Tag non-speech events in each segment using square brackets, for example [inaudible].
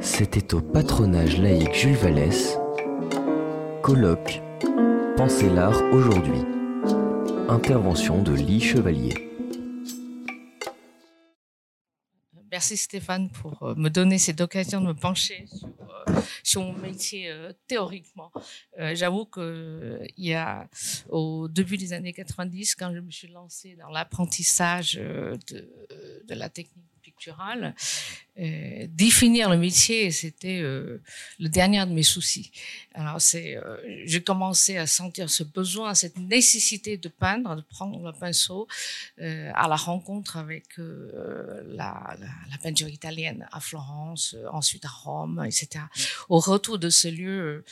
C'était au patronage laïque Jules Vallès. Colloque Pensez l'art aujourd'hui. Intervention de Lee Chevalier. Merci Stéphane pour euh, me donner cette occasion de me pencher sur, euh, mon métier euh, théoriquement. J'avoue que il y a au début des années 90, quand je me suis lancée dans l'apprentissage de la technique euh, définir le métier, c'était euh, le dernier de mes soucis. Alors c'est, euh, j'ai commencé à sentir ce besoin, cette nécessité de peindre, de prendre le pinceau, à la rencontre avec la, la, peinture italienne à Florence, ensuite à Rome, etc. Au retour de ce lieu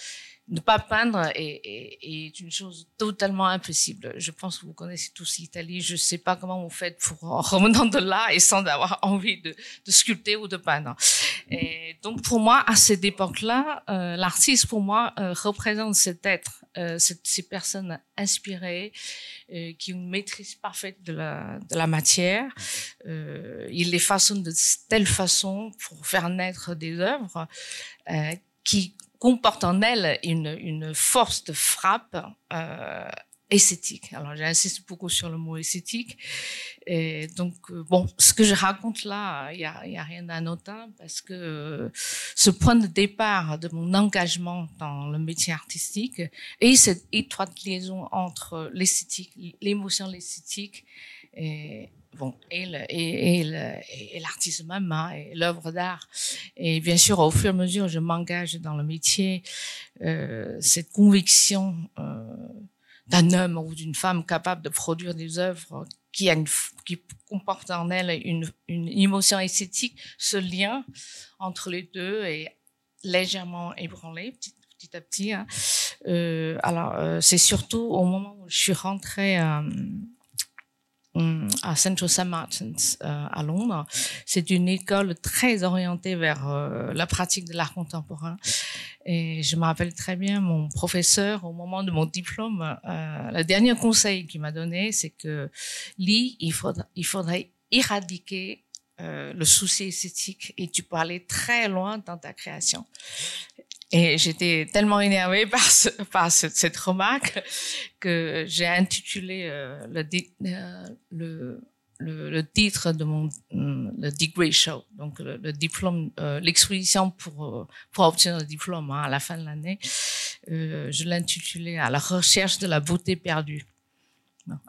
ne pas peindre est, une chose totalement impossible. Je pense que vous connaissez tous l'Italie. Je ne sais pas comment vous faites pour en revenant de là et sans avoir [laughs] envie de, sculpter ou de peindre. Et donc pour moi, à cette époque-là, euh, l'artiste pour moi euh, représente cet être, euh, ces personnes inspirées qui ont une maîtrise parfaite de la, de la matière. il les façonne de telle façon pour faire naître des œuvres qui comporte en elle une, une force de frappe euh, esthétique. Alors j'insiste beaucoup sur le mot esthétique. Et donc euh, bon, ce que je raconte là, il y a, y a, rien d'anodin parce que euh, ce point de départ de mon engagement dans le métier artistique et cette étroite liaison entre l'esthétique, l'émotion, l'esthétique et et, l'artiste même, et l'œuvre d'art. Et bien sûr, au fur et à mesure je m'engage dans le métier, euh, cette conviction euh, d'un homme ou d'une femme capable de produire des œuvres qui, a une, qui comportent en elle une, une émotion esthétique, ce lien entre les deux est légèrement ébranlé petit, à petit. Hein. Euh, alors, c'est surtout au moment où je suis rentrée à Central St. Martins euh, à Londres. C'est une école très orientée vers euh, la pratique de l'art contemporain. Et je me rappelle très bien mon professeur au moment de mon diplôme. Euh, le dernier conseil qu'il m'a donné, c'est que Lee, il faudrait éradiquer euh, le souci esthétique et tu peux aller très loin dans ta création. Et j'étais tellement énervée [laughs] par, ce, par cette remarque que j'ai intitulé euh, le, euh, le, le, le, titre de mon mm, le degree show, donc le, diplôme, euh, l'exposition pour pour obtenir le diplôme hein, à la fin de l'année. je l'ai intitulé à la recherche de la beauté perdue.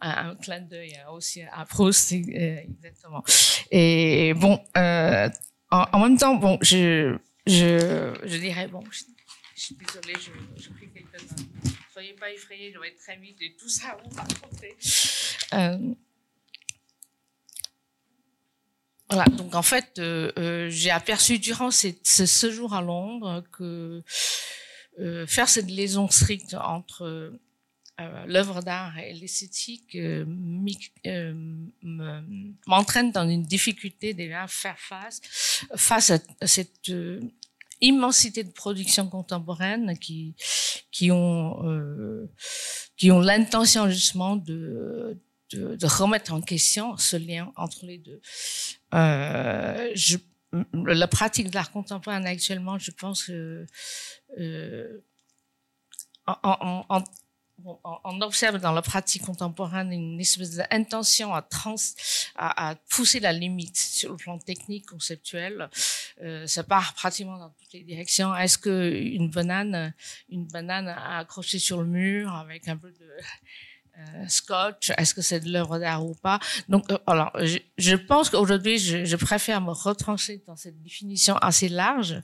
Un, un, clin d'œil aussi à Proust, exactement. Et bon, en, en même temps, bon, je je, dirais, bon, je, suis désolée, je, je prie quelques-uns. Soyez pas effrayés, je vais être très vite et tout ça vous raconter. Euh, voilà, donc en fait, euh, euh, j'ai aperçu durant ce, ce séjour à Londres que faire cette liaison stricte entre l'œuvre d'art et l'esthétique m'entraîne dans une difficulté déjà à faire face face à cette immensité de productions contemporaines qui qui ont qui ont l'intention justement de, de, remettre en question ce lien entre les deux. je, la pratique de l'art contemporain actuellement, je pense que en, en, on observe dans la pratique contemporaine une espèce d'intention à, à, à, pousser la limite sur le plan technique, conceptuel. Euh, ça part pratiquement dans toutes les directions. Est-ce que une banane, une banane accrochée sur le mur avec un peu de euh, scotch, est-ce que c'est de l'œuvre d'art ou pas? Donc, euh, alors, je, je pense qu'aujourd'hui, je, je, préfère me retrancher dans cette définition assez large.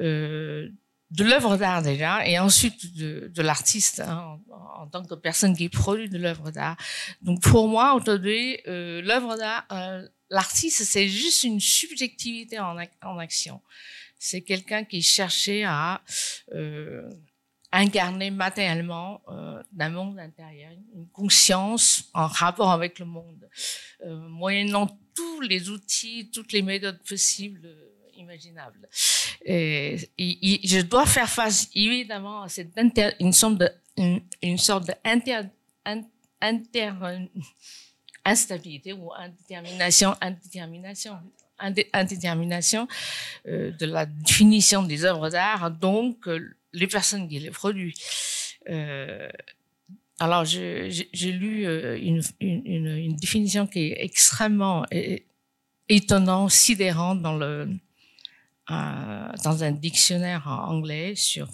Euh, de l'œuvre d'art déjà, et ensuite de, de l'artiste hein, en, tant que personne qui produit de l'œuvre d'art. Donc pour moi aujourd'hui, euh, l'œuvre d'art, euh, l'artiste, c'est juste une subjectivité en, en action. C'est quelqu'un qui cherchait à euh, incarner matériellement euh, d'un monde intérieur, une conscience en rapport avec le monde, euh, moyennant tous les outils, toutes les méthodes possibles imaginable. Et, je dois faire face évidemment à cette une sorte de sorte de inter, inter, instabilité ou indétermination, indétermination. indétermination de la définition des œuvres d'art, donc les personnes qui les produisent. alors, j'ai lu une, définition qui est extrêmement étonnante, sidérante dans le dans un dictionnaire anglais sur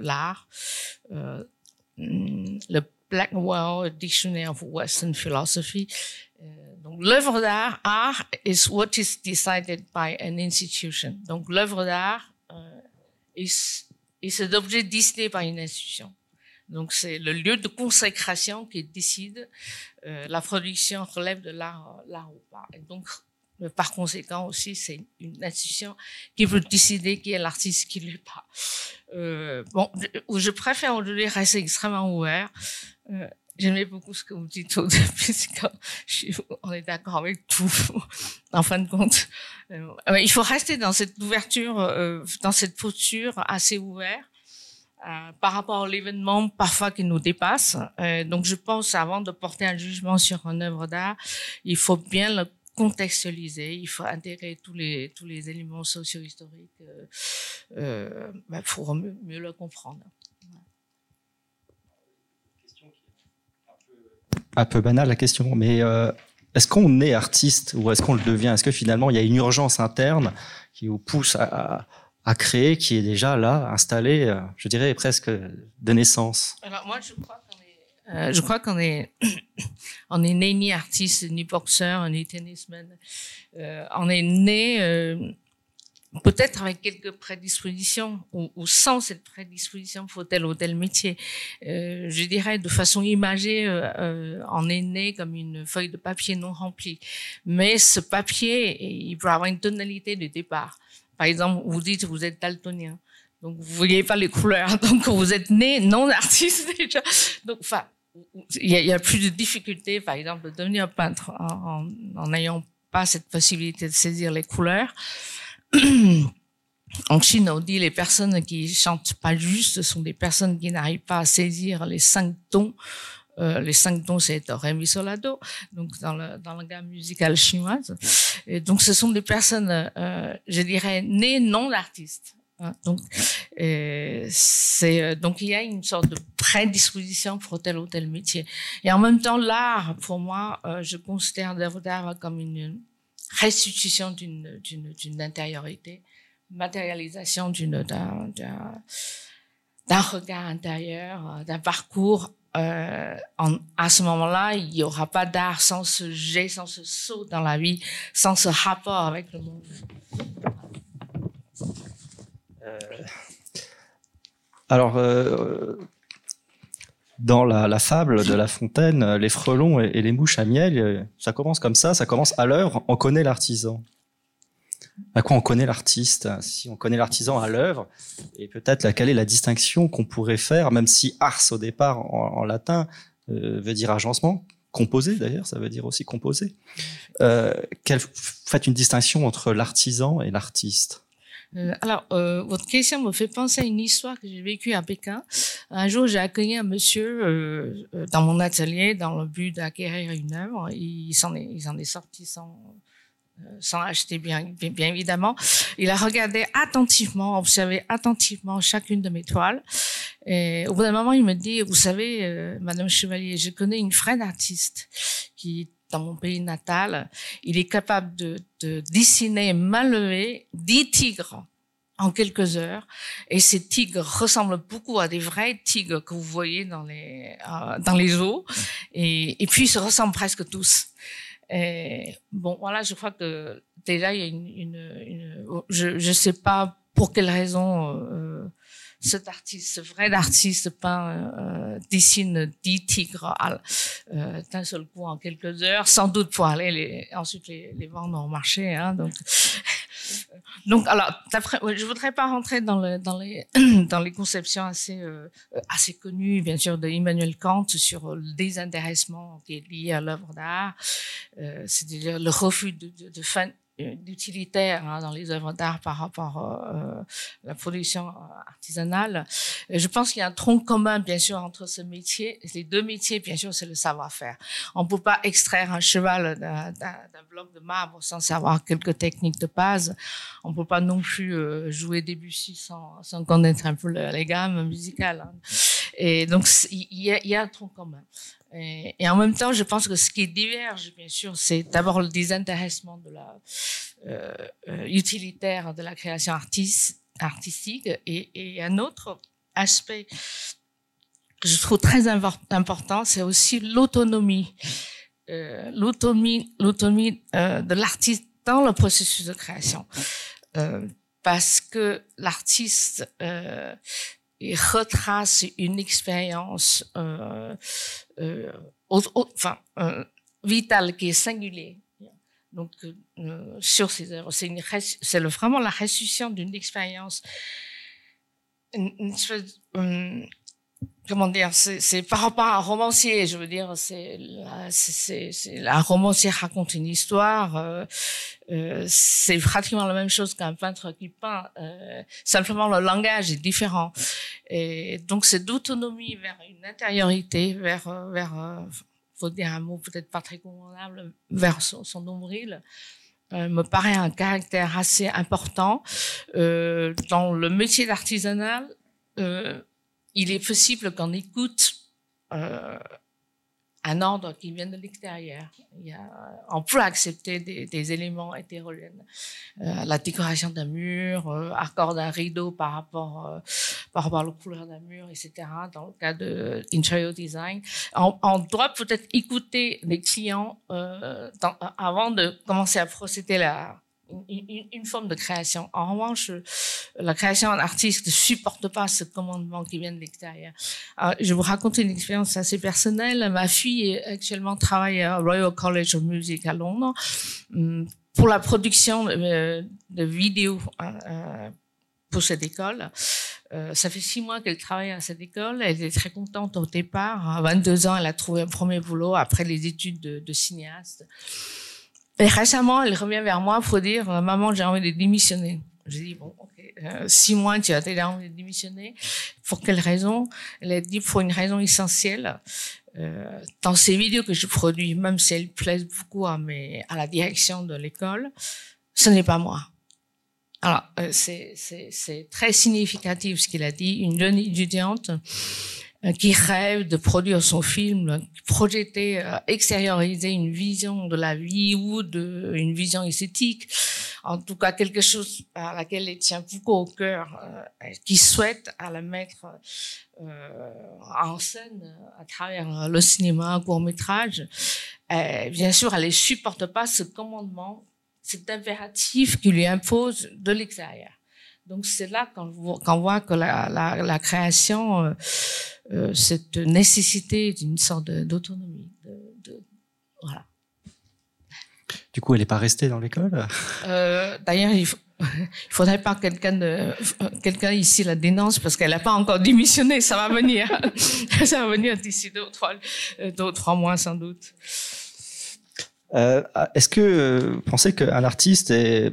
l'art, le Blackwell Dictionary of Western Philosophy. Euh, donc, l'œuvre d'art, art is what is decided by an institution. Donc, l'œuvre d'art euh, est, cet objet décidé par une institution. Donc, c'est le lieu de consécration qui décide euh, la production relève de l'art ou pas. Et donc, par conséquent aussi, c'est une institution qui peut décider qui est l'artiste, qui l'est pas. Euh, bon, je, préfère aujourd'hui rester extrêmement ouvert. Euh, J'aimais beaucoup ce que vous dites au [laughs] début, on est d'accord avec tout, [laughs] en fin de compte. Euh, il faut rester dans cette ouverture, euh, dans cette posture assez ouverte. Euh, par rapport à l'événement parfois qui nous dépasse. Euh, donc je pense avant de porter un jugement sur une œuvre d'art, il faut bien le contextualiser, il faut intégrer tous les tous les éléments socio-historiques euh, bah, pour mieux, mieux le comprendre. un peu banale la question, mais euh, est-ce qu'on est artiste ou est-ce qu'on le devient? Est-ce que finalement il y a une urgence interne qui vous pousse à, à, créer, qui est déjà là, installée, euh, je dirais presque de naissance? Alors moi, je crois qu'on est, euh, je crois qu'on est, [coughs] on est né ni artiste, ni boxeur, ni tennisman. Euh, on est né euh, peut-être avec quelques prédispositions ou, ou, sans cette prédisposition pour tel ou tel métier. Je dirais de façon imagée, on est né comme une feuille de papier non remplie. Mais ce papier, il peut avoir une tonalité de départ. Par exemple, vous dites vous êtes daltonien. Donc, vous voyez pas les couleurs. [laughs] Donc, vous êtes né non artiste [laughs] déjà. Donc, enfin, il y, a, plus de difficultés, par exemple, de devenir peintre en n'ayant pas cette possibilité de saisir les couleurs. [clears throat] en Chine, on dit les personnes qui chantent pas juste sont des personnes qui n'arrivent pas à saisir les cinq tons. Euh, les cinq tons, c'est ré, mi, sol, do, donc dans, la gamme musicale chinoise. Donc, ce sont des personnes, euh, je dirais, nées non artistes. Hein. Donc, c'est euh, donc il y a une sorte de prédisposition pour tel ou tel métier. Et en même temps, l'art, pour moi, euh, je considère l'œuvre d'art comme une restitution d'une, d'une, intériorité, matérialisation d'une, d'un, d'un, regard intérieur, euh, d'un parcours. Euh, à ce moment-là, il n'y aura pas d'art sans ce jet, sans ce saut dans la vie, sans ce rapport avec le monde. Euh, alors, euh, dans la, fable de La Fontaine, euh, les frelons et, les mouches à miel, ça commence comme ça, ça commence à l'œuvre, on connaît l'artisan. À quoi on connaît l'artiste Si on connaît l'artisan à l'œuvre, et peut-être quelle est la distinction qu'on pourrait faire, même si ars au départ en, latin veut dire agencement, composé d'ailleurs, ça veut dire aussi composé. Quelle, faites une distinction entre l'artisan et l'artiste euh, alors, euh, votre question me fait penser à une histoire que j'ai vécue à Pékin. Un jour, j'ai accueilli un monsieur euh, euh dans mon atelier dans le but d'acquérir une œuvre. Il s'en est, il s'en est sorti sans, euh, sans acheter bien, bien, évidemment. Il a regardé attentivement, observé attentivement chacune de mes toiles. Et au bout d'un moment, il me dit, vous savez, Madame Chevalier, je connais une frère d'artiste qui dans mon pays natal, il est capable de, de dessiner main levée dix tigres en quelques heures. Et ces tigres ressemblent beaucoup à des vrais tigres que vous voyez dans les, euh, dans les eaux. Et, puis, ils se ressemblent presque tous. Bon, voilà, je crois que déjà, il y a une je ne sais pas pour quelle raison... Euh, cet artiste, ce vrai artiste peint, euh, dessine dix tigres euh, d'un seul coup en quelques heures, sans doute pour aller les, ensuite les, les vendre au marché. Hein, donc, [laughs] donc alors, je voudrais pas rentrer dans, le, dans les [clears throat] dans les conceptions assez euh, assez connues, bien sûr, de Immanuel Kant sur le désintéressement qui est lié à l'œuvre d'art, euh, c'est-à-dire le refus de, de, de d'utilitaire hein, dans les œuvres d'art par rapport euh, à la production artisanale. Et je pense qu'il y a un tronc commun, bien sûr, entre ce métier. Les deux métiers, bien sûr, c'est le savoir-faire. On ne peut pas extraire un cheval d'un bloc de marbre sans savoir quelques techniques de base. On ne peut pas non plus euh, jouer Debussy sans, sans connaître un peu les gammes musicales. Hein. Et donc, il y, a, un tronc commun. Et, en même temps, je pense que ce qui diverge, bien sûr, c'est d'abord le désintéressement de la euh, euh, utilitaire de la création artistique et, un autre aspect que je trouve très important, c'est aussi l'autonomie, euh, l'autonomie, de l'artiste dans le processus de création, parce que l'artiste retrace une expérience euh, euh, enfin, vitale qui est singulière. Donc, euh, sur ces œuvres, c'est, vraiment la restitution d'une expérience, une, comment dire, c'est par rapport à un romancier, je veux dire, c'est la, romancier raconte une histoire, euh, euh, c'est pratiquement la même chose qu'un peintre qui peint, euh, simplement le langage est différent. Et donc c'est d'autonomie vers une intériorité, vers, vers euh, faut dire un mot peut-être pas très convenable, vers son, son nombril. Euh, me paraît un caractère assez important euh, dans le métier d'artisanal. Euh, il est possible qu'on écoute euh, un ordre qui vient de l'extérieur. On peut accepter des, éléments hétérogènes. Euh, la décoration d'un mur, euh, accord d'un rideau par rapport, euh, par rapport à la d'un mur, etc. Dans le cas de interior design, on, doit peut-être écouter les clients avant de commencer à procéder la une, forme de création. En revanche, la création en artiste ne supporte pas ce commandement qui vient de l'extérieur. Je vous raconte une expérience assez personnelle. Ma fille actuellement travaille au Royal College of Music à Londres hum, pour la production de, de vidéos euh, pour cette école. Euh, ça fait six mois qu'elle travaille à cette école. Elle est très contente au départ. À 22 ans, elle a trouvé un premier boulot après les études de, de cinéaste. Et récemment, elle revient vers moi pour dire euh, Maman, j'ai envie de démissionner. J'ai dit Bon, ok, euh, six mois, tu as déjà envie de démissionner. Pour quelle raison? Elle a dit Pour une raison essentielle. Euh, dans ces vidéos que je produis, même si elles plaisent beaucoup à, mes, à la direction de l'école, ce n'est pas moi. Alors, euh, c'est très significatif ce qu'il a dit. Une jeune étudiante qui rêve de produire son film, projeter, euh, extérioriser une vision de la vie ou de une vision esthétique, en tout cas quelque chose à laquelle elle tient beaucoup au cœur, euh, qui souhaite à la mettre euh, en scène à travers le cinéma, court métrage. bien sûr, elle ne supporte pas ce commandement, cet impératif qui lui impose de l'extérieur. Donc c'est là qu'on voit que la, création, euh, euh, cette nécessité d'une sorte d'autonomie. De, de, voilà. Du coup, elle n'est pas restée dans l'école? Euh, D'ailleurs, il, [laughs] il faudrait pas que quelqu'un ici la dénonce parce qu'elle n'a pas encore démissionné. Ça va venir, [laughs] ça va venir d'ici deux ou trois, deux ou trois mois sans doute. Euh, Est-ce que vous pensez qu'un artiste est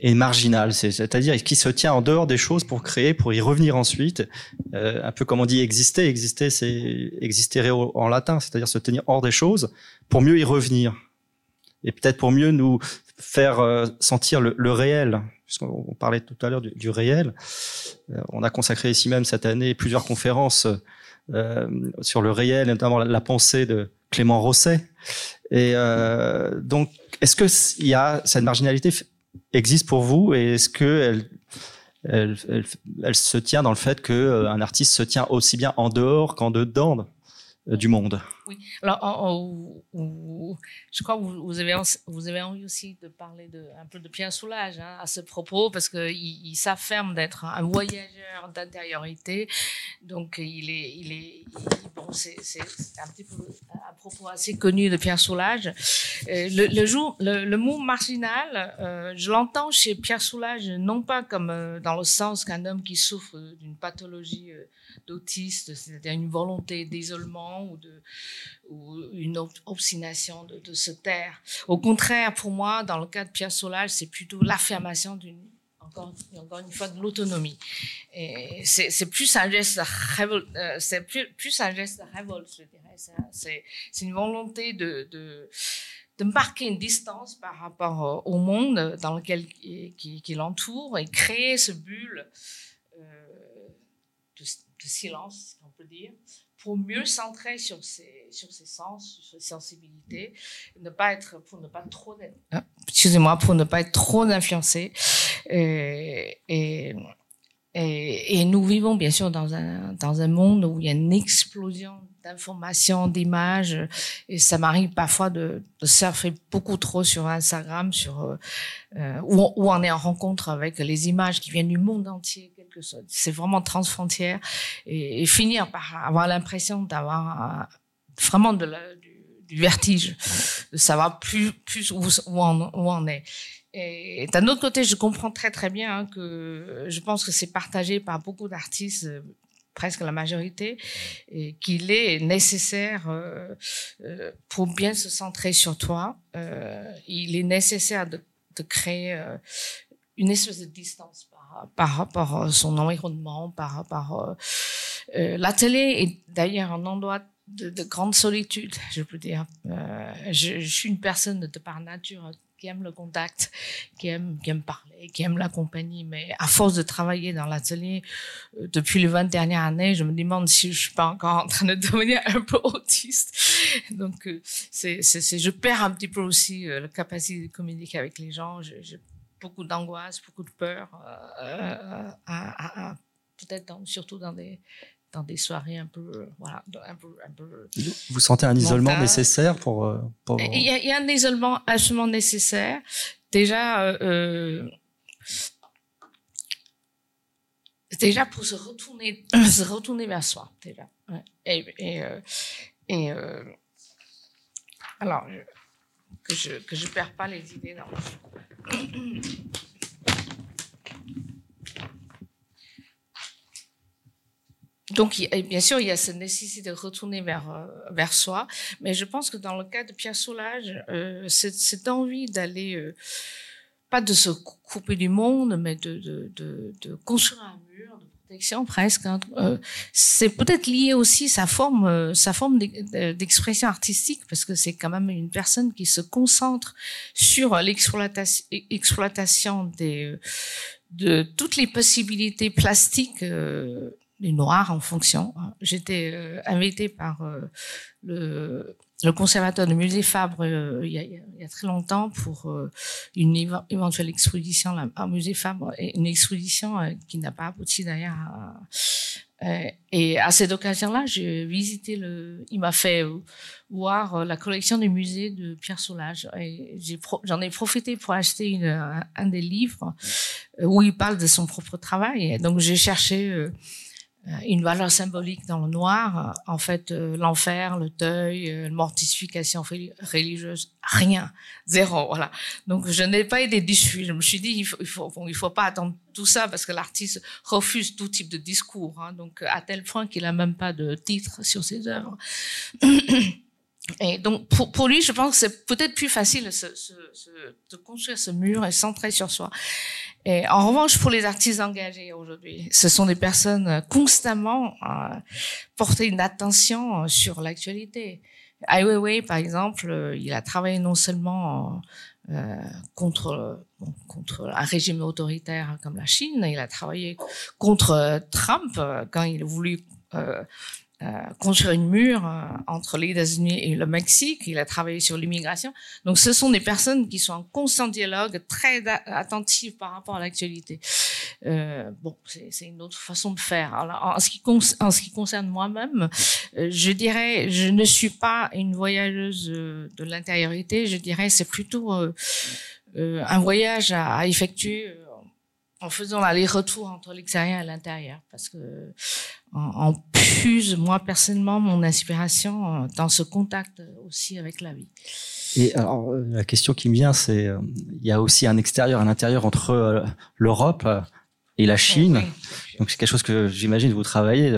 est marginal, c'est-à-dire qui se tient en dehors des choses pour créer, pour y revenir ensuite. Euh, un peu comme on dit exister, exister, c'est existere en latin, c'est-à-dire se tenir hors des choses pour mieux y revenir et peut-être pour mieux nous faire euh, sentir le, réel. Puisqu'on parlait tout à l'heure du, réel, euh, on a consacré ici même cette année plusieurs conférences sur le réel, notamment la, la, pensée de Clément Rosset. Et donc, est-ce que il y a cette marginalité existe pour vous et est-ce que elle, elle, elle, se tient dans le fait que euh, artiste se tient aussi bien en dehors qu'en dedans euh, du monde? Oui. Alors, je crois que vous, avez, vous avez envie aussi de parler de, un peu de Pierre Soulages hein, à ce propos, parce qu'il il, s'affirme d'être un voyageur d'intériorité. Donc, il est, il est, il, bon, c'est un petit peu propos assez connu de Pierre Soulages. Euh, le, mot marginal, euh, je l'entends chez Pierre Soulages non pas comme euh, dans le sens qu'un homme qui souffre d'une pathologie d'autiste, c'est-à-dire une volonté d'isolement ou, une obstination de, de se taire. Au contraire, pour moi, dans le cas de Pierre Soulages, c'est plutôt l'affirmation d'une encore, une fois de l'autonomie. C'est plus un geste révolte, euh, c'est plus, un geste révolte, je dirais. C'est une volonté de, de, de marquer une distance par rapport au monde dans lequel qui, qui l'entoure et créer ce bulle euh, de, de silence, on peut dire, pour mieux centrer sur ses, sens, sur ses sensibilités, ne pas être, pour ne pas trop, excusez-moi, pour ne pas être trop influencé. Et, nous vivons bien sûr dans un, dans un monde où il y a une explosion d'informations, d'images, et ça m'arrive parfois de, de, surfer beaucoup trop sur Instagram, sur euh, on, où on est en rencontre avec les images qui viennent du monde entier, quelque chose. C'est vraiment transfrontière, et, et, finir par avoir l'impression d'avoir vraiment de la, du, du, vertige, de savoir plus, plus où, où, on, où on est. Et d'un autre côté, je comprends très très bien hein, que je pense que c'est partagé par beaucoup d'artistes, euh, presque la majorité, et qu'il est nécessaire euh, euh, pour bien se centrer sur toi. Euh, il est nécessaire de, de créer euh, une espèce de distance par, par à son environnement, par rapport l'atelier est d'ailleurs un endroit de, de, grande solitude, [laughs] je peux dire. Je, je, suis une personne de par nature qui aime le contact, qui aime, parler, qui aime la compagnie. Mais à force de travailler dans l'atelier euh, depuis les 20 dernières années, je me demande si je suis pas encore en train de [laughs] devenir un peu autiste. Donc, euh, c'est, je perds un petit peu aussi euh, la capacité de communiquer avec les gens. Beaucoup d'angoisse, beaucoup de peur, euh, à, à, peut-être dans, surtout dans des dans des soirées un peu, voilà, un peu, un peu. Vous sentez un isolement nécessaire pour, euh, pour... Il, y a, il y a un isolement absolument nécessaire. Déjà, euh, déjà pour se retourner, se retourner vers soi, déjà. Et, et, euh, et euh, alors que je que je perds pas les idées dans le donc, bien sûr, il y a cette nécessité de retourner vers, euh, vers soi, mais je pense que dans le cas de Pierre Soulage, euh, cette envie d'aller, euh, pas de se couper du monde, mais de, de, de, construire un presque, hein, euh, c'est peut-être lié aussi sa forme, euh, sa forme d'expression artistique, parce que c'est quand même une personne qui se concentre sur l'exploitation exploitation des, de toutes les possibilités plastiques les noirs en fonction. J'étais euh, invitée par euh, le, le, conservateur du musée Fabre euh, il, y a, il, y a, très longtemps pour euh, une éventuelle exposition là, au musée Fabre, une exposition euh, qui n'a pas abouti d'ailleurs. et à cette occasion-là, j'ai visité le. Il m'a fait voir la collection du musée de Pierre Soulages. J'en ai, profité pour acheter une, un, des livres où il parle de son propre travail. Donc j'ai cherché euh, une valeur symbolique dans le noir. En fait, euh, l'enfer, le deuil, euh, mortification religieuse, rien, zéro, voilà. Donc, je n'ai pas été déçue. Je me suis dit, il faut, il faut pas attendre tout ça parce que l'artiste refuse tout type de discours. Hein, donc, à tel point qu'il a même pas de titre sur ses œuvres. [clears throat] Et donc, pour, pour lui, je pense que c'est peut-être plus facile se, se, se, de construire ce mur et centrer sur soi. Et en revanche, pour les artistes engagés aujourd'hui, ce sont des personnes constamment euh, portées une attention euh, sur l'actualité. Ai Weiwei, par exemple, euh, il a travaillé non seulement euh, contre contre un régime autoritaire comme la Chine, il a travaillé contre Trump quand il a voulu euh, euh, construire une mur euh, entre les États-Unis et le Mexique. Il a travaillé sur l'immigration. Donc, ce sont des personnes qui sont en constant dialogue, très attentives par rapport à l'actualité. Euh, bon, c'est une autre façon de faire. Alors, en, ce qui en ce qui concerne moi-même, euh, je dirais, je ne suis pas une voyageuse de l'intériorité. Je dirais, c'est plutôt euh, un voyage à, à effectuer en faisant l'aller-retour entre l'extérieur et l'intérieur, parce que en, puise moi personnellement mon inspiration dans ce contact aussi avec la vie. Et alors la question qui me vient, c'est il y a aussi un extérieur, un intérieur entre l'Europe et la Chine. Donc c'est quelque chose que j'imagine vous travaillez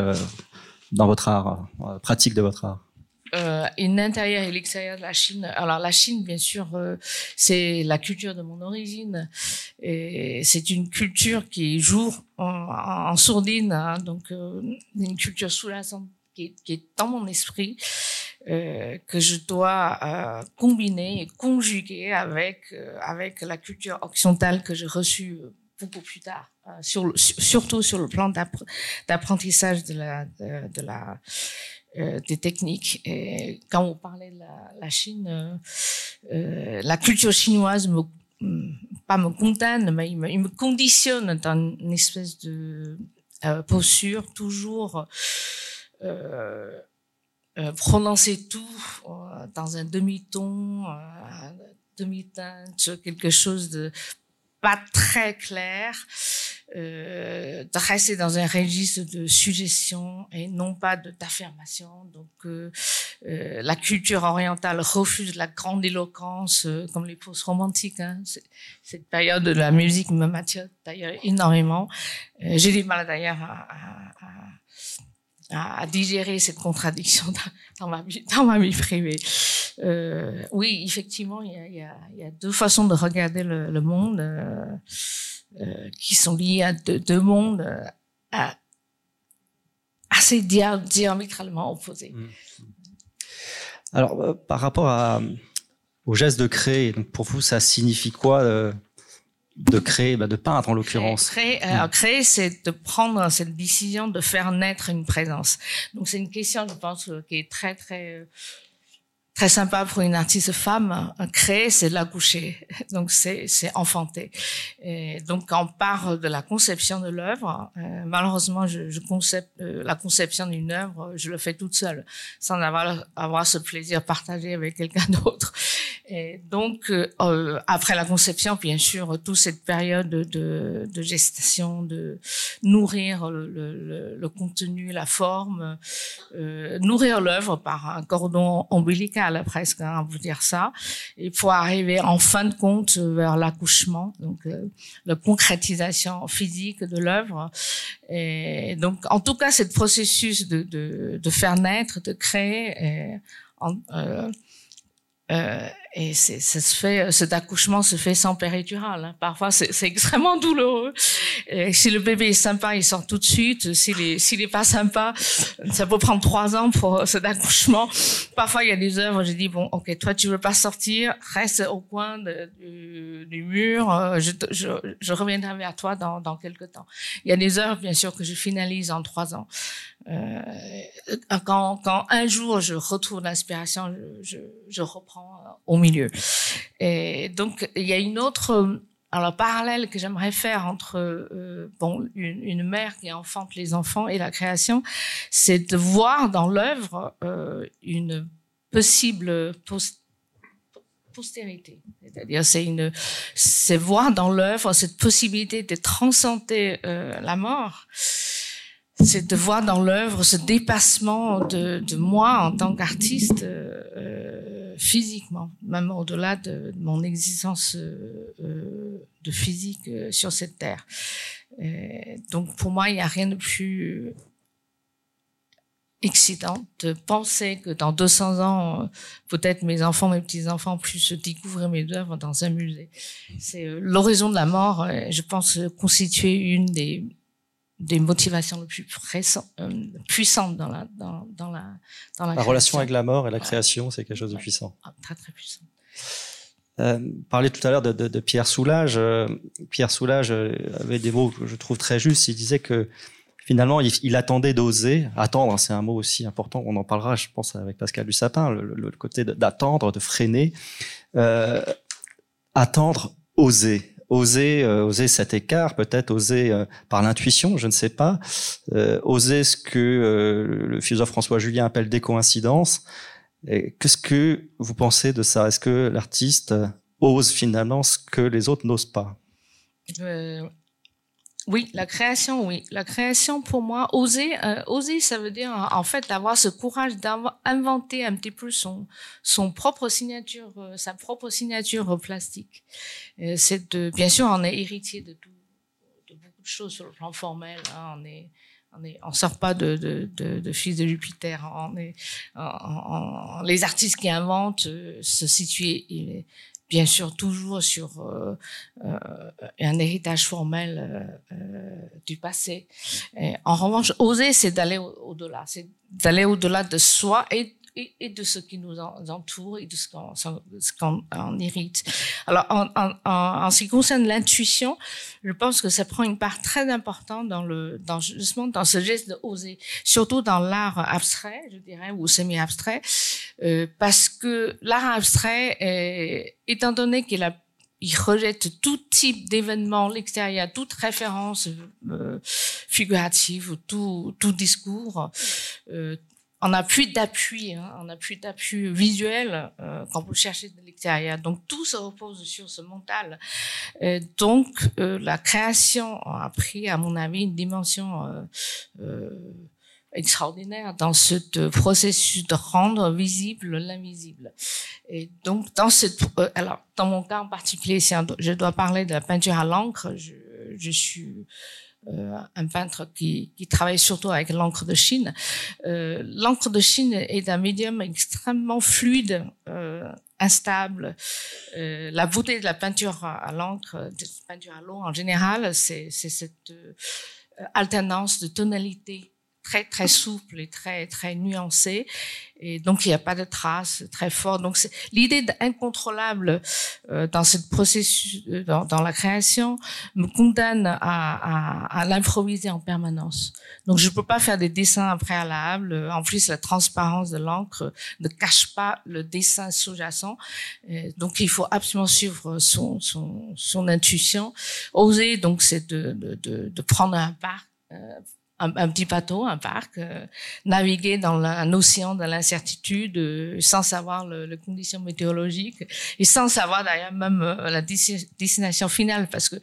dans votre art, pratique de votre art euh, l'intérieur et l'extérieur de la Chine. Alors la Chine, bien sûr, euh, c'est la culture de mon origine. Et c'est une culture qui joue en, sourdine, hein, donc euh, une culture sous-jacente qui, qui, est dans mon esprit, euh, que je dois euh, combiner et conjuguer avec euh, avec la culture occidentale que j'ai reçue beaucoup plus tard, sur, surtout sur le plan d'apprentissage de la de, la des techniques. Et quand vous parlez de la, Chine, euh, euh la culture chinoise me mm, pas me condamne, mais il me, conditionne dans une espèce de euh, posture toujours euh, euh, prononcer tout dans un demi-ton, demi-teinte, quelque chose de pas très clair, euh, rester dans un registre de suggestion et non pas d'affirmation. Donc, euh, euh, la culture orientale refuse la grande éloquence, euh, comme les post-romantiques. Hein. Cette période de la musique me m'attire d'ailleurs énormément. J'ai du mal d'ailleurs à, digérer cette contradiction dans, ma vie, privée. Oui, effectivement, il y a, deux façons de regarder le, monde qui sont liées à deux, deux mondes euh, assez diamétralement opposés. Mmh. Alors, euh, par rapport à, au geste de créer, donc pour vous, ça signifie quoi euh, de créer, bah de peindre en l'occurrence? Créer, créer, mmh. créer c'est de prendre cette décision de faire naître une présence. Donc c'est une question, je pense, qui est très très très sympa pour une artiste femme. Créer, c'est l'accoucher, [laughs] donc c'est enfanter. Et donc quand on parle de la conception de l'œuvre, euh, malheureusement, je, je concept, euh, la conception d'une œuvre, je le fais toute seule, sans avoir avoir ce plaisir partagé avec quelqu'un [laughs] d'autre. Et donc euh, après la conception, bien sûr, toute cette période de, de gestation, de nourrir le, le, le contenu, la forme, euh, nourrir l'œuvre par un cordon ombilical presque, hein, vous dire ça, et pour arriver en fin de compte vers l'accouchement, donc euh, la concrétisation physique de l'œuvre. Et donc, en tout cas, ce processus de, de, de faire naître, de créer, et, en, euh, euh, et ça se fait, cet accouchement se fait sans péridurale. Hein. Parfois, c'est extrêmement douloureux. Et si le bébé est sympa, il sort tout de suite. S'il est, est pas sympa, ça peut prendre trois ans pour cet accouchement. Parfois, il y a des œuvres, je dis bon, ok, toi, tu veux pas sortir, reste au coin du, du, mur. Euh, je, je, je, reviendrai vers toi dans, dans quelques temps. Il y a des œuvres, bien sûr, que je finalise en trois ans. Euh, quand, un jour je retrouve l'inspiration, je, reprends euh, au milieu. Et donc, il y a une autre, alors parallèle que j'aimerais faire entre euh, bon une, mère qui enfante les enfants et la création, c'est de voir dans l'œuvre euh, une possible post postérité. C'est-à-dire, c'est voir dans l'œuvre cette possibilité de transcender euh, la mort c'est de voir dans l'œuvre ce dépassement de, de, moi en tant qu'artiste euh, physiquement, même au-delà de, mon existence euh, euh de physique euh, sur cette terre. Donc pour moi, il n'y a rien de plus excitant de penser que dans 200 ans, peut-être mes enfants, mes petits-enfants puissent découvrir mes œuvres dans un musée. C'est euh, l'horizon de la mort, je pense, constituer une des des motivations les plus euh, puissantes dans la dans, dans la dans la, la relation avec la mort et la création, c'est quelque chose de ouais. puissant. Ah, très très puissant. Euh, parler tout à l'heure de, de, de, Pierre Soulages. Euh, Pierre Soulages euh, avait des mots que je trouve très justes. Il disait que finalement, il, il attendait d'oser. Attendre, c'est un mot aussi important. On en parlera, je pense, avec Pascal Dussapin, le, le côté d'attendre, de freiner. Euh, attendre, oser oser euh, oser cet écart, peut-être oser euh, par l'intuition, je ne sais pas, euh, oser ce que euh, le philosophe François Julien appelle des coïncidences. Qu'est-ce que vous pensez de ça? Est-ce que l'artiste ose finalement ce que les autres n'osent pas? Oui, la création, oui. La création, pour moi, oser, euh, oser, ça veut dire en fait avoir ce courage d'inventer un petit peu son son propre signature, euh, sa propre signature plastique. c'est de, bien sûr, on est héritier de tout, de beaucoup de choses sur le plan formel. Hein. on est on est, on sort pas de, de, de, de fils de Jupiter. On est, les artistes qui inventent euh, se situent bien sûr toujours sur euh, euh, un héritage formel du passé. en revanche, oser, c'est d'aller au-delà, c'est d'aller au-delà de soi et de ce qui nous entoure et de ce qu'on en hérite. Alors, en, en, en, ce qui concerne l'intuition, je pense que ça prend une part très importante dans le, dans justement dans ce geste de oser, surtout dans l'art abstrait, je dirais, ou semi-abstrait, euh, parce que l'art abstrait, est, étant donné qu'il rejette tout type d'événement l'extérieur, toute référence euh, figurative, tout, discours, euh, on n'a plus d'appui, hein, on n'a plus d'appui visuel euh, quand vous cherchez de l'extérieur. Donc tout se repose sur ce mental. Euh, donc euh, la création a pris, à mon avis, une dimension euh, euh, extraordinaire dans ce processus de rendre visible l'invisible. Et donc dans cette, alors dans mon cas en particulier, je dois parler de la peinture à l'encre. Je, je suis euh, un peintre qui, qui, travaille surtout avec l'encre de Chine. Euh, l'encre de Chine est un médium extrêmement fluide, euh, instable. Euh, la beauté de la peinture à, l'encre, de la peinture à l'eau en général, c'est cette euh, alternance de tonalité très très souple et très très nuancé. Et donc il n'y a pas de traces très fortes donc l'idée d'incontrôlable euh, dans ce processus euh, dans, dans, la création me condamne à, à, à l'improviser en permanence. Donc je peux pas faire des dessins préalables en plus la transparence de l'encre ne cache pas le dessin sous-jacent. Donc il faut absolument suivre son son, son intuition. Oser donc c'est de, de, de, de prendre un pas euh, un, petit bateau, un parc, euh, naviguer dans un océan de l'incertitude euh, sans savoir le, les conditions météorologiques et sans savoir d'ailleurs même euh, la destination finale parce que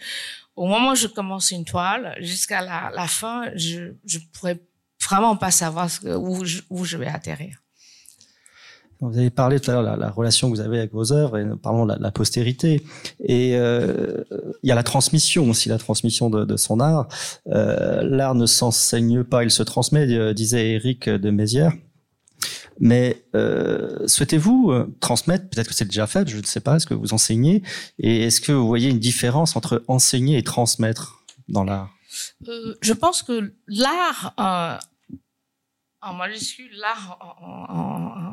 au moment où je commence une toile jusqu'à la, la, fin, je je pourrais vraiment pas savoir ce où, je, où je vais atterrir. Vous avez parlé tout à l'heure de la, relation que vous avez avec vos œuvres et parlons de la, postérité. Et euh, il y a la transmission aussi, la transmission de, son art. Euh, l'art ne s'enseigne pas, il se transmet, euh, disait Eric de Mézières. Mais souhaitez-vous transmettre, peut-être que c'est déjà fait, je ne sais pas, est-ce que vous enseignez Et est-ce que vous voyez une différence entre enseigner et transmettre dans l'art? Je pense que l'art en majuscule, l'art, en,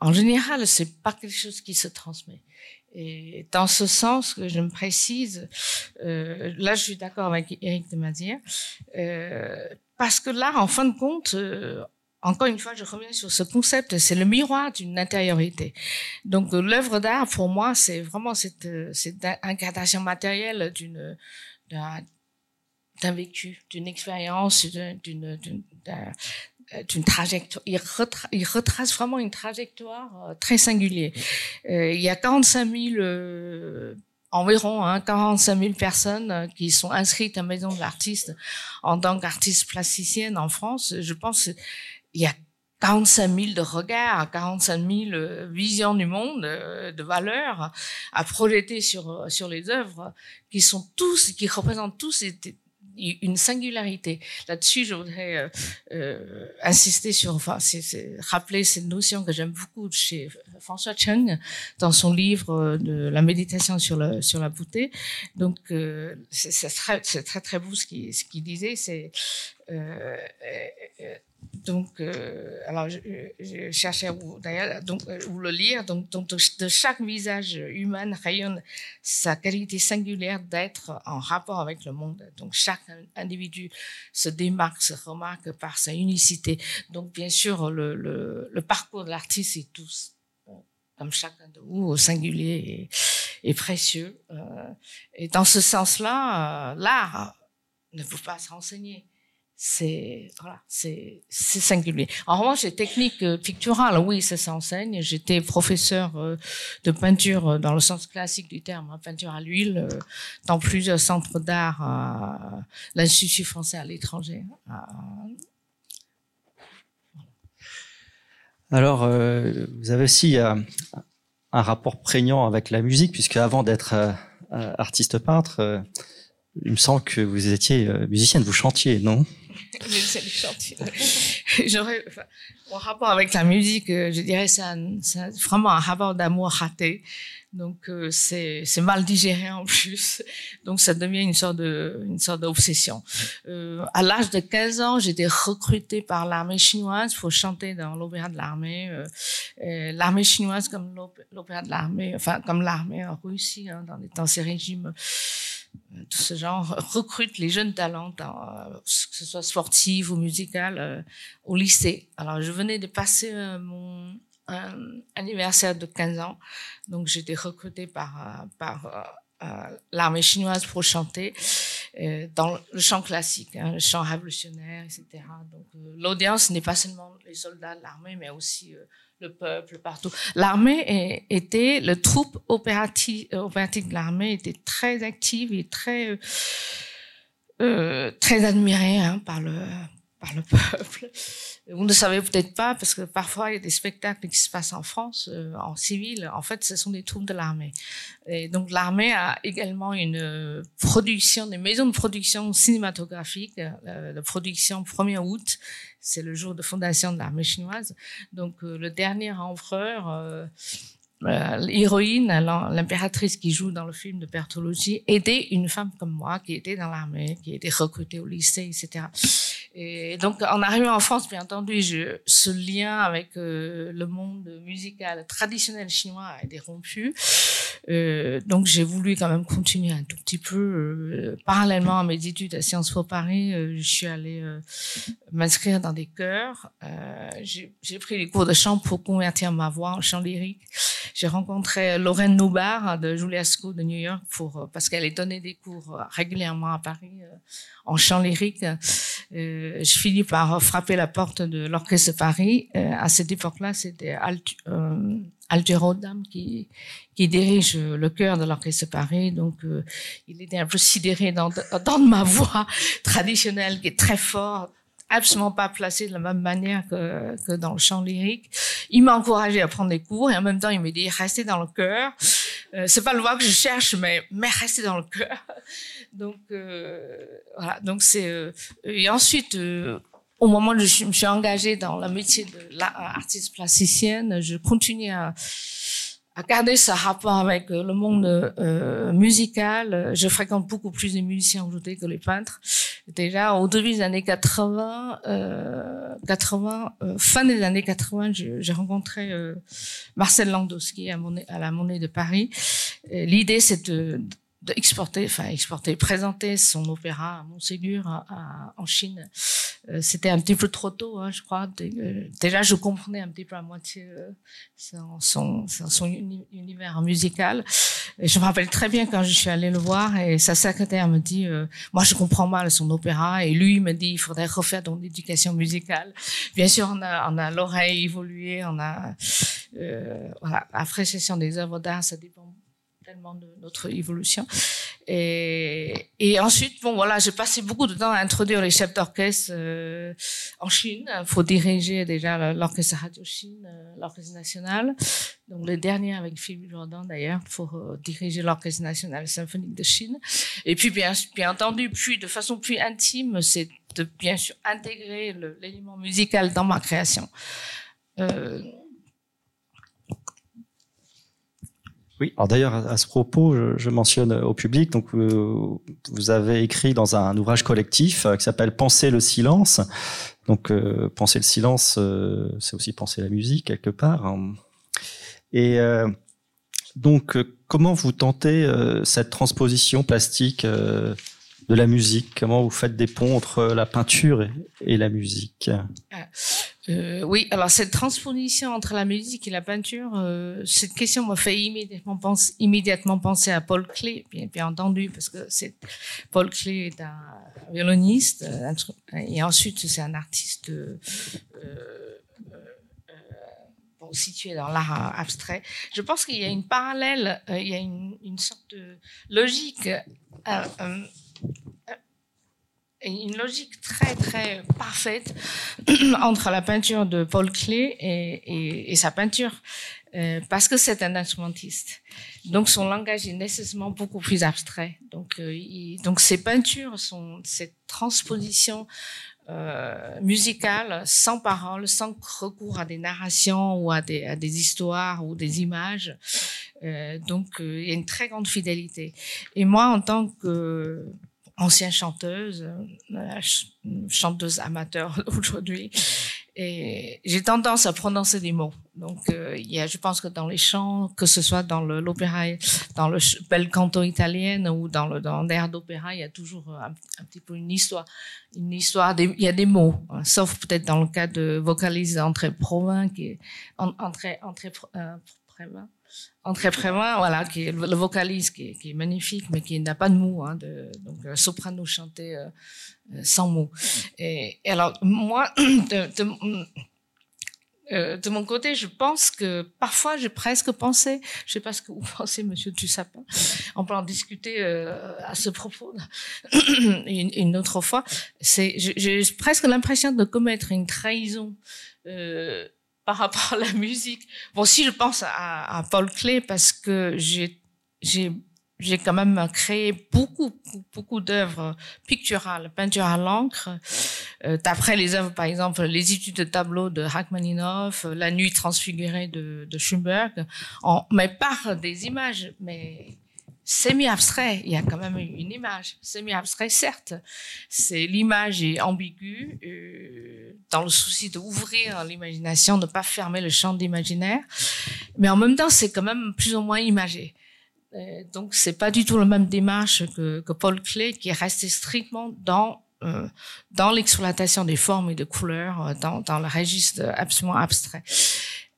en, général, c'est pas quelque chose qui se transmet. Et dans ce sens que je me précise, euh, là je suis d'accord avec Eric de Mazière, euh, parce que l'art, en fin de compte, euh, encore une fois, je reviens sur ce concept, c'est le miroir d'une intériorité. Donc l'œuvre d'art, pour moi, c'est vraiment cette, cette incarnation matérielle d'une d'un vécu, d'une expérience, d'une d'une trajectoire. Il, il, retrace vraiment une trajectoire euh, très singulière. Euh, il y a 45 000 euh, environ hein, 45 000 personnes euh, qui sont inscrites à Maison de l'artiste en tant qu'artiste plasticienne en France. Je pense il y a 45 000 de regards, 45 000 visions du monde, de valeurs à projeter sur sur les œuvres qui sont tous, qui représentent tous une singularité. Là-dessus, je voudrais euh, euh, insister sur, enfin, c'est, rappeler cette notion que j'aime beaucoup chez François Chung dans son livre de la méditation sur la sur la beauté. Donc, euh, c'est, très, très très beau ce qu'il ce qu'il disait. C'est euh, euh, donc, euh, alors, je, cherchais d'ailleurs, donc, où le lire. Donc, de chaque visage humain rayonne sa qualité singulière d'être en rapport avec le monde. Donc, chaque individu se démarque, se remarque par sa unicité. Donc, bien sûr, le, parcours de l'artiste est tous comme chacun de vous, au singulier et, précieux. Euh, et dans ce sens-là, euh, l'art ne peut pas se renseigner c'est voilà, c'est singulier. En revanche, les techniques euh, picturales, oui, ça s'enseigne. J'étais professeur euh, de peinture euh, dans le sens classique du terme, hein, peinture à l'huile, dans plusieurs centres d'art l'Institut français à l'étranger. Alors, vous avez aussi un rapport prégnant avec la musique, puisque avant d'être artiste peintre, il me semble que vous étiez musicienne, vous chantiez, non? [laughs] [laughs] J'aurais, mon rapport avec la musique, euh, je dirais, c'est vraiment un rapport d'amour raté. Donc euh, c'est mal digéré en plus, donc ça devient une sorte d'obsession. Euh, à l'âge de 15 ans, j'étais recrutée par l'armée chinoise pour chanter dans l'opéra de l'armée. L'armée chinoise comme l'opéra de l'armée, enfin comme l'armée en Russie hein, dans, les, dans ces régimes tout ce genre [laughs] recrute les jeunes talents, euh, que ce soit sportif ou musical, euh, au lycée. Alors, je venais de passer euh, mon anniversaire de 15 ans, donc j'étais recrutée par, par l'armée chinoise pour chanter dans le chant classique, hein, le chant révolutionnaire, etc. Donc, l'audience n'est pas seulement les soldats de l'armée, mais aussi le peuple partout. L'armée était, le troupe euh, opératique de l'armée était très active et très, euh, euh très admirée hein, par le par le [laughs] peuple. Vous ne savez peut-être pas, parce que parfois il y a des spectacles qui se passent en France, euh, en civil. En fait, ce sont des troupes de l'armée. Et donc l'armée a également une production, des maisons de production cinématographique, euh, de production 1er août. C'est le jour de fondation de l'armée chinoise. Donc euh, le dernier empereur euh, euh, l'héroïne, l'impératrice qui joue dans le film de Bertolucci, était une femme comme moi qui était dans l'armée, qui était recrutée au lycée, etc. Et donc, en arrivant en France, bien entendu, je, ce lien avec euh, le monde musical traditionnel chinois a été rompu. Euh, donc, j'ai voulu quand même continuer un tout petit peu. Euh, parallèlement à mes études à Sciences Po Paris, je suis allée m'inscrire dans des chœurs. j'ai pris des cours de chant pour convertir ma voix en chant lyrique. J'ai rencontré Lorraine Noubar de Julia de New York pour, parce qu'elle est donnée des cours régulièrement à Paris en chant lyrique. Euh, je finis par frapper la porte de l'Orchestre de Paris. Euh, à cette époque-là, c'était Alt, euh, Dam qui, qui dirige le chœur de l'Orchestre de Paris. Donc, euh, il était un peu sidéré dans, dans ma voix [laughs] traditionnelle qui est très forte absolument pas placé de la même manière que, que dans le chant lyrique. Il m'a encouragé à prendre des cours et en même temps il m'a dit restez dans le chœur. Euh, c'est pas le voix que je cherche, mais mais restez dans le cœur. [laughs] Donc euh, voilà. Donc c'est euh, et ensuite. Euh, au moment où je me suis engagée dans le métier de l'artiste plasticienne, je continue à, à garder ce rapport avec le monde euh, musical. Je fréquente beaucoup plus de musiciens aujourd'hui que les peintres. Déjà au début des années 80, euh, 80 fin des années 80, j'ai rencontré Marcel Landowski à, à la Monnaie de Paris. L'idée, c'est de d'exporter, enfin exporter, présenter son opéra à Montségur en Chine. Euh, c'était un petit peu trop tôt, hein, je crois. Euh, déjà, je comprenais un petit peu à moitié euh, son, son, univers musical. Et je me rappelle très bien quand je suis allée le voir et sa secrétaire me dit, moi je comprends mal son opéra et lui me dit, il faudrait refaire ton éducation musicale. Bien sûr, on a, on a l'oreille évoluée, on a voilà, l'appréciation des œuvres d'art, ça dépend de notre évolution. Et, ensuite, bon voilà, j'ai passé beaucoup de temps à introduire les chefs d'orchestre euh, en Chine. Il faut diriger déjà l'orchestre Radio Chine, euh, l'orchestre national. Donc le dernier avec Philippe Jordan d'ailleurs pour euh, diriger l'orchestre national symphonique de Chine. Et puis bien, bien entendu, puis de façon plus intime, c'est de bien sûr intégrer l'élément musical dans ma création. Oui, alors d'ailleurs, à ce propos, je, mentionne au public, donc vous, vous, avez écrit dans un ouvrage collectif euh, qui s'appelle Penser le silence. Donc, euh, penser le silence, euh, c'est aussi penser la musique quelque part. Hein. Et donc, comment vous tentez cette transposition plastique de la musique? Comment vous faites des ponts entre la peinture et, la musique? Euh, oui, alors cette transposition entre la musique et la peinture, euh, cette question m'a fait immédiatement penser, à Paul Klee, bien, entendu, parce que Paul Klee est un violoniste, euh, et ensuite c'est un artiste situé dans l'art abstrait. Je pense qu'il y a une parallèle, il y a une, une sorte de logique une logique très très parfaite [clears throat] entre la peinture de Paul Klee et, et, sa peinture, euh, parce que c'est un instrumentiste. Donc son langage est nécessairement beaucoup plus abstrait. Donc, euh, donc ses peintures sont cette transposition euh, musicale sans parole, sans recours à des narrations ou à des, à des histoires ou des images. Euh, donc il y a une très grande fidélité. Et moi, en tant que ancienne chanteuse, euh, chanteuse amateur [laughs] aujourd'hui. Et j'ai tendance à prononcer des mots. Donc, euh, il y a, je pense que dans les chants, que ce soit dans l'opéra, dans le bel canto italien ou dans le dans l'air d'opéra, il y a toujours un, petit peu une histoire, une histoire. il y a des mots, hein, sauf peut-être dans le cas de vocalise entre provins qui est entre entre euh, Prévin, voilà, qui est le vocaliste, qui est, magnifique, mais qui n'a pas de mots, hein, de, donc euh, soprano chanté euh, euh, sans mots. Et, alors moi, [clears throat] de, mon côté, je pense que parfois j'ai presque pensé, je sais pas ce que vous [laughs] pensez, Monsieur Tussapin, on peut en discuter à ce propos [clears throat] une, autre fois. J'ai presque l'impression de commettre une trahison. Par rapport à la musique. Bon, si je pense à, Paul Klee, parce que j'ai, j'ai, quand même créé beaucoup, beaucoup d'œuvres picturales, peinture à l'encre, euh, d'après les œuvres, par exemple, les études de tableau de Rachmaninoff, La nuit transfigurée de, de mais par des images, mais semi-abstrait, il y a quand même une image. Semi-abstrait, certes, c'est l'image est ambiguë, euh, dans le souci d'ouvrir l'imagination, de ne pas fermer le champ d'imaginaire, mais en même temps, c'est quand même plus ou moins imagé. Euh, donc, c'est pas du tout la même démarche que, que Paul Klee, qui est resté strictement dans euh, dans l'exploitation des formes et des couleurs, euh, dans, dans le registre absolument abstrait.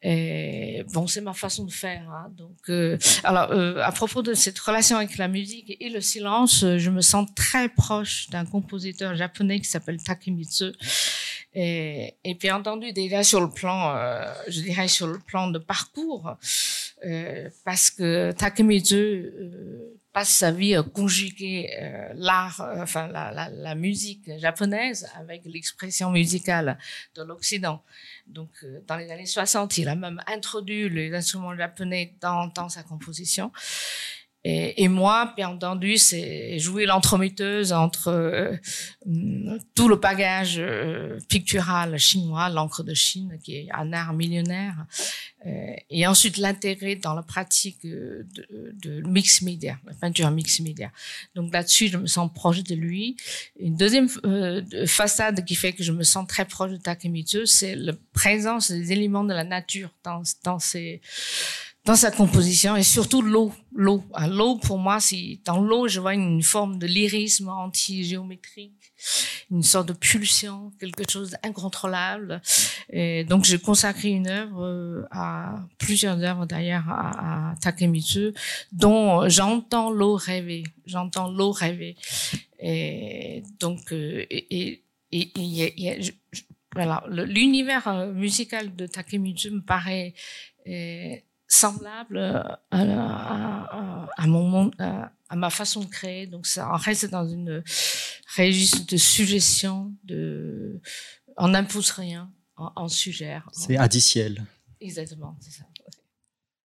Et bon, c'est ma façon de faire. Hein. Donc, euh, alors, euh, à propos de cette relation avec la musique et le silence, euh, je me sens très proche d'un compositeur japonais qui s'appelle Takemitsu. Et, et bien entendu, déjà sur le plan, euh, je dirais sur le plan de parcours, euh, parce que Takemitsu passe sa vie à conjuguer l'art, enfin la, la, la musique japonaise avec l'expression musicale de l'Occident. Donc, euh, dans les années 60, il a même introduit les instruments japonais dans, dans sa composition. Et, et, moi, bien entendu, c'est jouer l'entremetteuse entre euh, tout le bagage euh, pictural chinois, l'encre de Chine, qui est un art millionnaire, euh, et ensuite l'intégrer dans la pratique de, de mix média, la peinture mix média. Donc là-dessus, je me sens proche de lui. Une deuxième façade qui fait que je me sens très proche de Takemitsu, c'est la présence des éléments de la nature dans, dans ces dans sa composition et surtout l'eau. L'eau. Ah, l'eau, pour moi, c'est dans l'eau, je vois une forme de lyrisme anti-géométrique, une sorte de pulsion, quelque chose d'incontrôlable. Et donc, j'ai consacré une œuvre euh, à plusieurs œuvres d'ailleurs à, Takemitsu, dont j'entends l'eau rêver. J'entends l'eau rêver. Et donc, euh, et, et, et, et voilà, l'univers euh, musical de Takemitsu me paraît semblable euh, à, à, à, mon à, à, ma façon de créer. Donc ça reste dans une registre de suggestion, de on n'impose rien, on, on suggère. C'est indiciel. Exactement, c'est ça.